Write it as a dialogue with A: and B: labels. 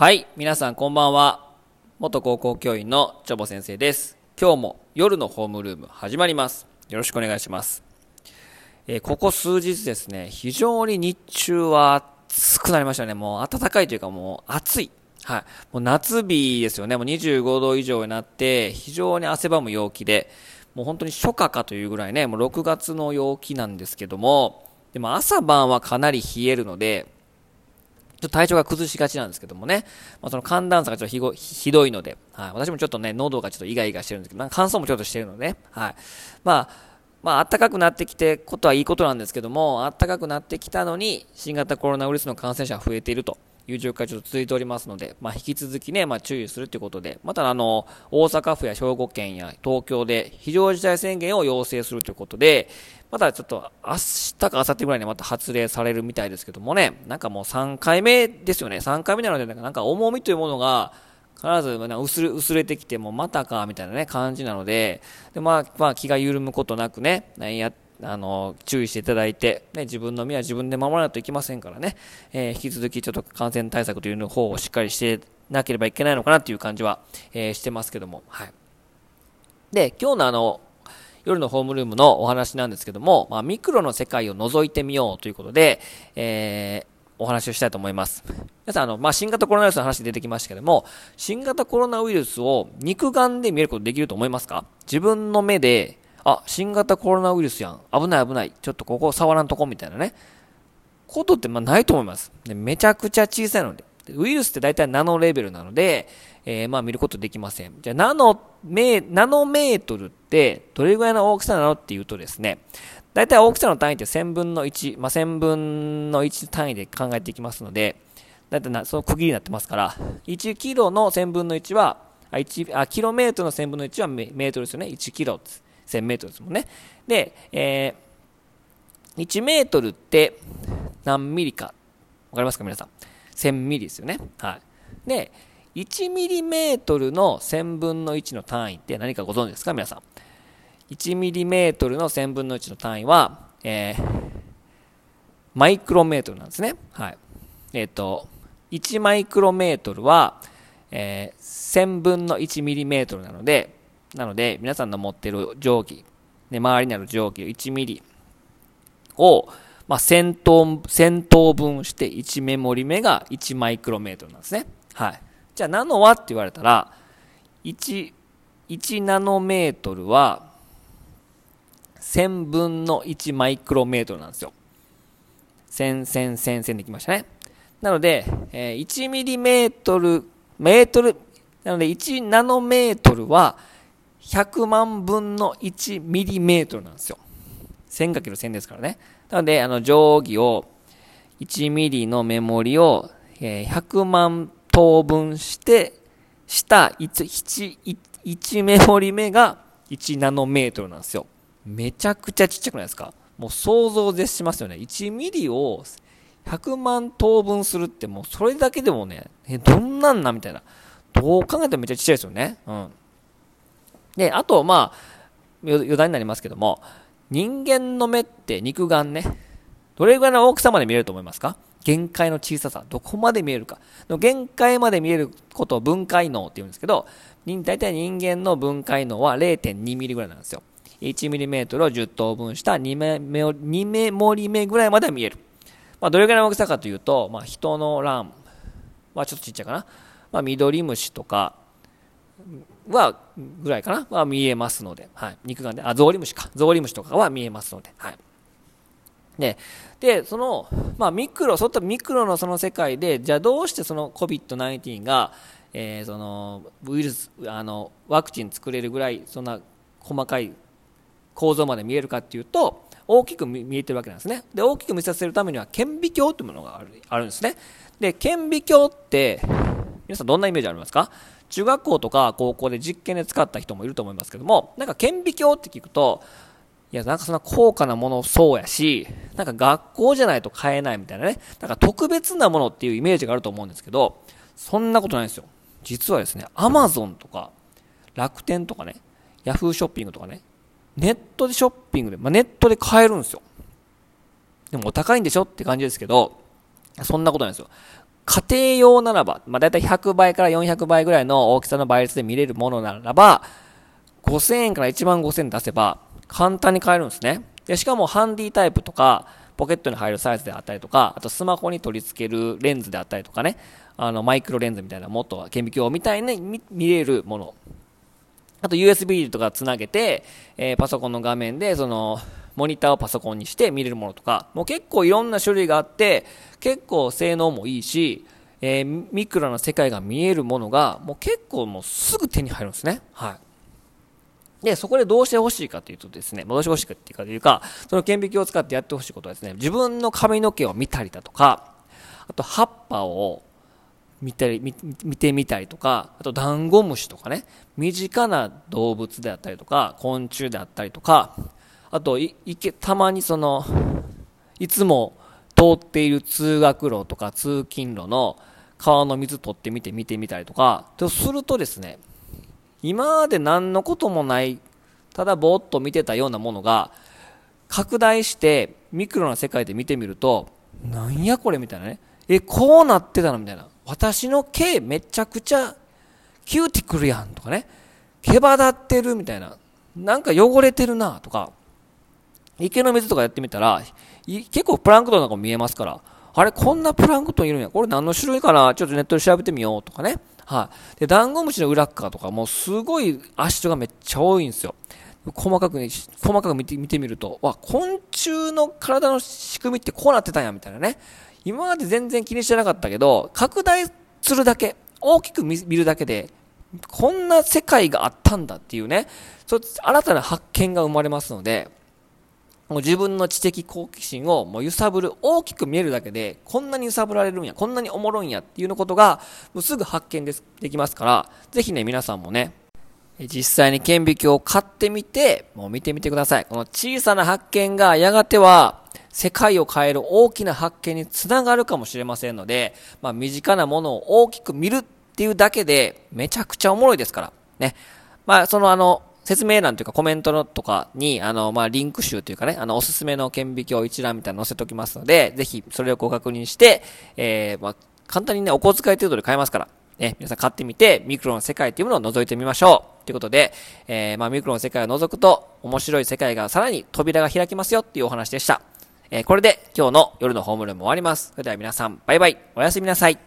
A: はい、皆さんこんばんは。元高校教員のチョボ先生です。今日も夜のホームルーム始まります。よろしくお願いします。えーここ数日ですね、非常に日中は暑くなりましたね。もう暖かいというかもう暑い。はい。もう夏日ですよね。もう25度以上になって、非常に汗ばむ陽気で、もう本当に初夏かというぐらいね、もう6月の陽気なんですけども、でも朝晩はかなり冷えるので、ちょっと体調が崩しがちなんですけどもね、まあ、その寒暖差がちょっとひごひどいので、はい、私もちょっとね、喉がちょっとイガイガしてるんですけど、なんか乾燥もちょっとしてるので。ね、はい。まあ、まあ、暖かくなってきてことはいいことなんですけども、暖かくなってきたのに、新型コロナウイルスの感染者が増えていると。いう状況がちょっと続いておりますので、まあ、引き続きね、まあ、注意するということで、またあの、大阪府や兵庫県や東京で非常事態宣言を要請するということで、またちょっと明日か明後日ぐらいにまた発令されるみたいですけどもね、なんかもう3回目ですよね。3回目なので、なんか重みというものが、必ず薄れ薄れてきてもまたかみたいなね感じなのでで、まあまあ、気が緩むことなくねやってあの注意していただいて、ね、自分の身は自分で守らないといけませんからね、えー引き続きちょっと感染対策というの方をしっかりしてなければいけないのかなという感じは、えーしてますけども、はい、で今日のあの夜のホームルームのお話なんですけども、まあ、ミクロの世界を覗いてみようということで、えーお話をしたいと思います。皆さん、あの、まあ、新型コロナウイルスの話出てきましたけども、新型コロナウイルスを肉眼で見えることできると思いますか？自分の目で、あ、新型コロナウイルスやん。危ない危ない。ちょっとここ触らんとこみたいなね。ことってまあないと思います。でめちゃくちゃ小さいので。ウイルスって大体ナノレベルなので、えーまあ見ることできません。じゃあナノメ、ナノメートルってどれぐらいの大きさなのっていうとですね、大体大きさの単位って1000分の1、まあ、1000分の1単位で考えていきますので、大体なその区切りになってますから、1キロの1000分の1は、あ1あキロメートルの1000分の1はメメートルですよね。1キロです1000メートルですもんね。で、えー1メートルって何ミリか、わかりますか皆さん？1000ミリですよね。はい。で、1ミリメートルの1000分の1の単位って何かご存知ですか皆さん？1ミリメートルの1000分の1の単位は、えーマイクロメートルなんですね。はい。えっ、と、1マイクロメートルは、えー1000分の1ミリメートルなので、なので、皆さんの持ってる定規、ね、周りにある定規1ミリを、まあ、1000等、分して1メモリ目が1マイクロメートルなんですね。はい。じゃあ、ナノはって言われたら、1、1ナノメートルは、1000分の1マイクロメートルなんですよ。1000、1000、1000、できましたね。なので、えー1ミリメートル、メートル、なので1ナノメートルは100万分の1ミリメートルなんですよ。1000×1000 ですからね。なので、あの、定規を、1ミリのメモリを、え100万等分して、した1、1、1メモリ目が1ナノメートルなんですよ。めちゃくちゃちっちゃくないですか？もう想像絶しますよね。1ミリを100万等分するってもうそれだけでもね、どんなんなみたいな。どう考えてもめっちゃちっちゃいですよね。うん。で、あと、まあ、余談になりますけども、人間の目って肉眼ね、どれぐらいの大きさまで見えると思いますか？限界の小ささ、どこまで見えるか？の限界まで見えることを分解能って言うんですけど、大体人間の分解能は0.2ミリぐらいなんですよ。1ミリメートルを10等分した2メメ2メモリ目ぐらいまでは見える。まあ、どれぐらいの大きさかというと、まあ、人の卵はちょっとちっちゃいかな。まあ、緑虫とかは、ぐらいかなは見えますので、はい。肉眼で、あ、ゾウリムシか。ゾウリムシとかは見えますので、はい。で、で、その、まあ、ミクロ、そういったミクロのその世界で、じゃあどうしてその COVID-19 が、えーその、ウイルス、あの、ワクチン作れるぐらい、そんな細かい構造まで見えるかっていうと、大きく見見えてるわけなんですね。で、大きく見させるためには、顕微鏡というものがあるあるんですね。で、顕微鏡って、皆さんどんなイメージありますか？中学校とか高校で実験で使った人もいると思いますけども、なんか顕微鏡って聞くと、いや、なんかそんな高価なものそうやし、なんか学校じゃないと買えないみたいなね、なんか特別なものっていうイメージがあると思うんですけど、そんなことないんですよ。実はですね、アマゾンとか、楽天とかね、ヤフーショッピングとかね、ネットでショッピングで、まあ、ネットで買えるんですよ。でもお高いんでしょって感じですけど、そんなことないですよ。家庭用ならば、まあ、だいたい100倍から400倍ぐらいの大きさの倍率で見れるものならば、5000円から1万5000円出せば、簡単に買えるんですね。で、しかもハンディタイプとか、ポケットに入るサイズであったりとか、あとスマホに取り付けるレンズであったりとかね、あの、マイクロレンズみたいな、もっと顕微鏡みたいに見れるもの。あと USB とかつなげて、えー、パソコンの画面で、その、モニターをパソコンにして見れるものとか、もう結構いろんな種類があって、結構性能もいいし、えー、ミクロな世界が見えるものが、もう結構もうすぐ手に入るんですね。はい。で、そこでどうしてほしいかというとですね、どうしてほしいかっていうかというか、その顕微鏡を使ってやってほしいことはですね、自分の髪の毛を見たりだとか、あと葉っぱを見たり見見てみたりとか、あとダンゴムシとかね、身近な動物であったりとか、昆虫であったりとか、あといけたまにその、いつも通っている通学路とか通勤路の川の水取ってみて見てみたりとか、とするとですね、今まで何のこともない、ただぼーっと見てたようなものが、拡大してミクロな世界で見てみると、なんやこれみたいなね。え、こうなってたのみたいな。私の毛めちゃくちゃキューティクルやんとかね。毛羽立ってるみたいな。なんか汚れてるなとか。池の水とかやってみたら、結構プランクトンなんかも見えますから。あれ、こんなプランクトンいるんや。これ何の種類かな？ちょっとネットで調べてみようとかね。はい。で、ダンゴムシの裏側とかもすごい足がめっちゃ多いんですよ。細かく、ね、細かく見て見てみると、わ、昆虫の体の仕組みってこうなってたんや、みたいなね。今まで全然気にしてなかったけど、拡大するだけ、大きく見るだけで、こんな世界があったんだっていうね、そ新たな発見が生まれますので、もう自分の知的好奇心をもう揺さぶる、大きく見えるだけで、こんなに揺さぶられるんや、こんなにおもろいんやっていうのことが、もうすぐ発見で、できますから、ぜひね、皆さんもね、実際に顕微鏡を買ってみて、もう見てみてください。この小さな発見がやがては、世界を変える大きな発見につながるかもしれませんので、まあ身近なものを大きく見るっていうだけで、めちゃくちゃおもろいですから。ね。まあ、そのあの、説明欄というかコメントのとかに、あの、まあ、リンク集というかね、あの、おすすめの顕微鏡一覧みたいなの載せておきますので、ぜひそれをご確認して、えー、まあ、簡単にね、お小遣い程度で買えますから、ね、皆さん買ってみて、ミクロの世界っていうものを覗いてみましょう。ということで、えー、まあ、ミクロの世界を覗くと、面白い世界がさらに扉が開きますよっていうお話でした。えー、これで今日の夜のホームルーム終わります。それでは皆さん、バイバイ。おやすみなさい。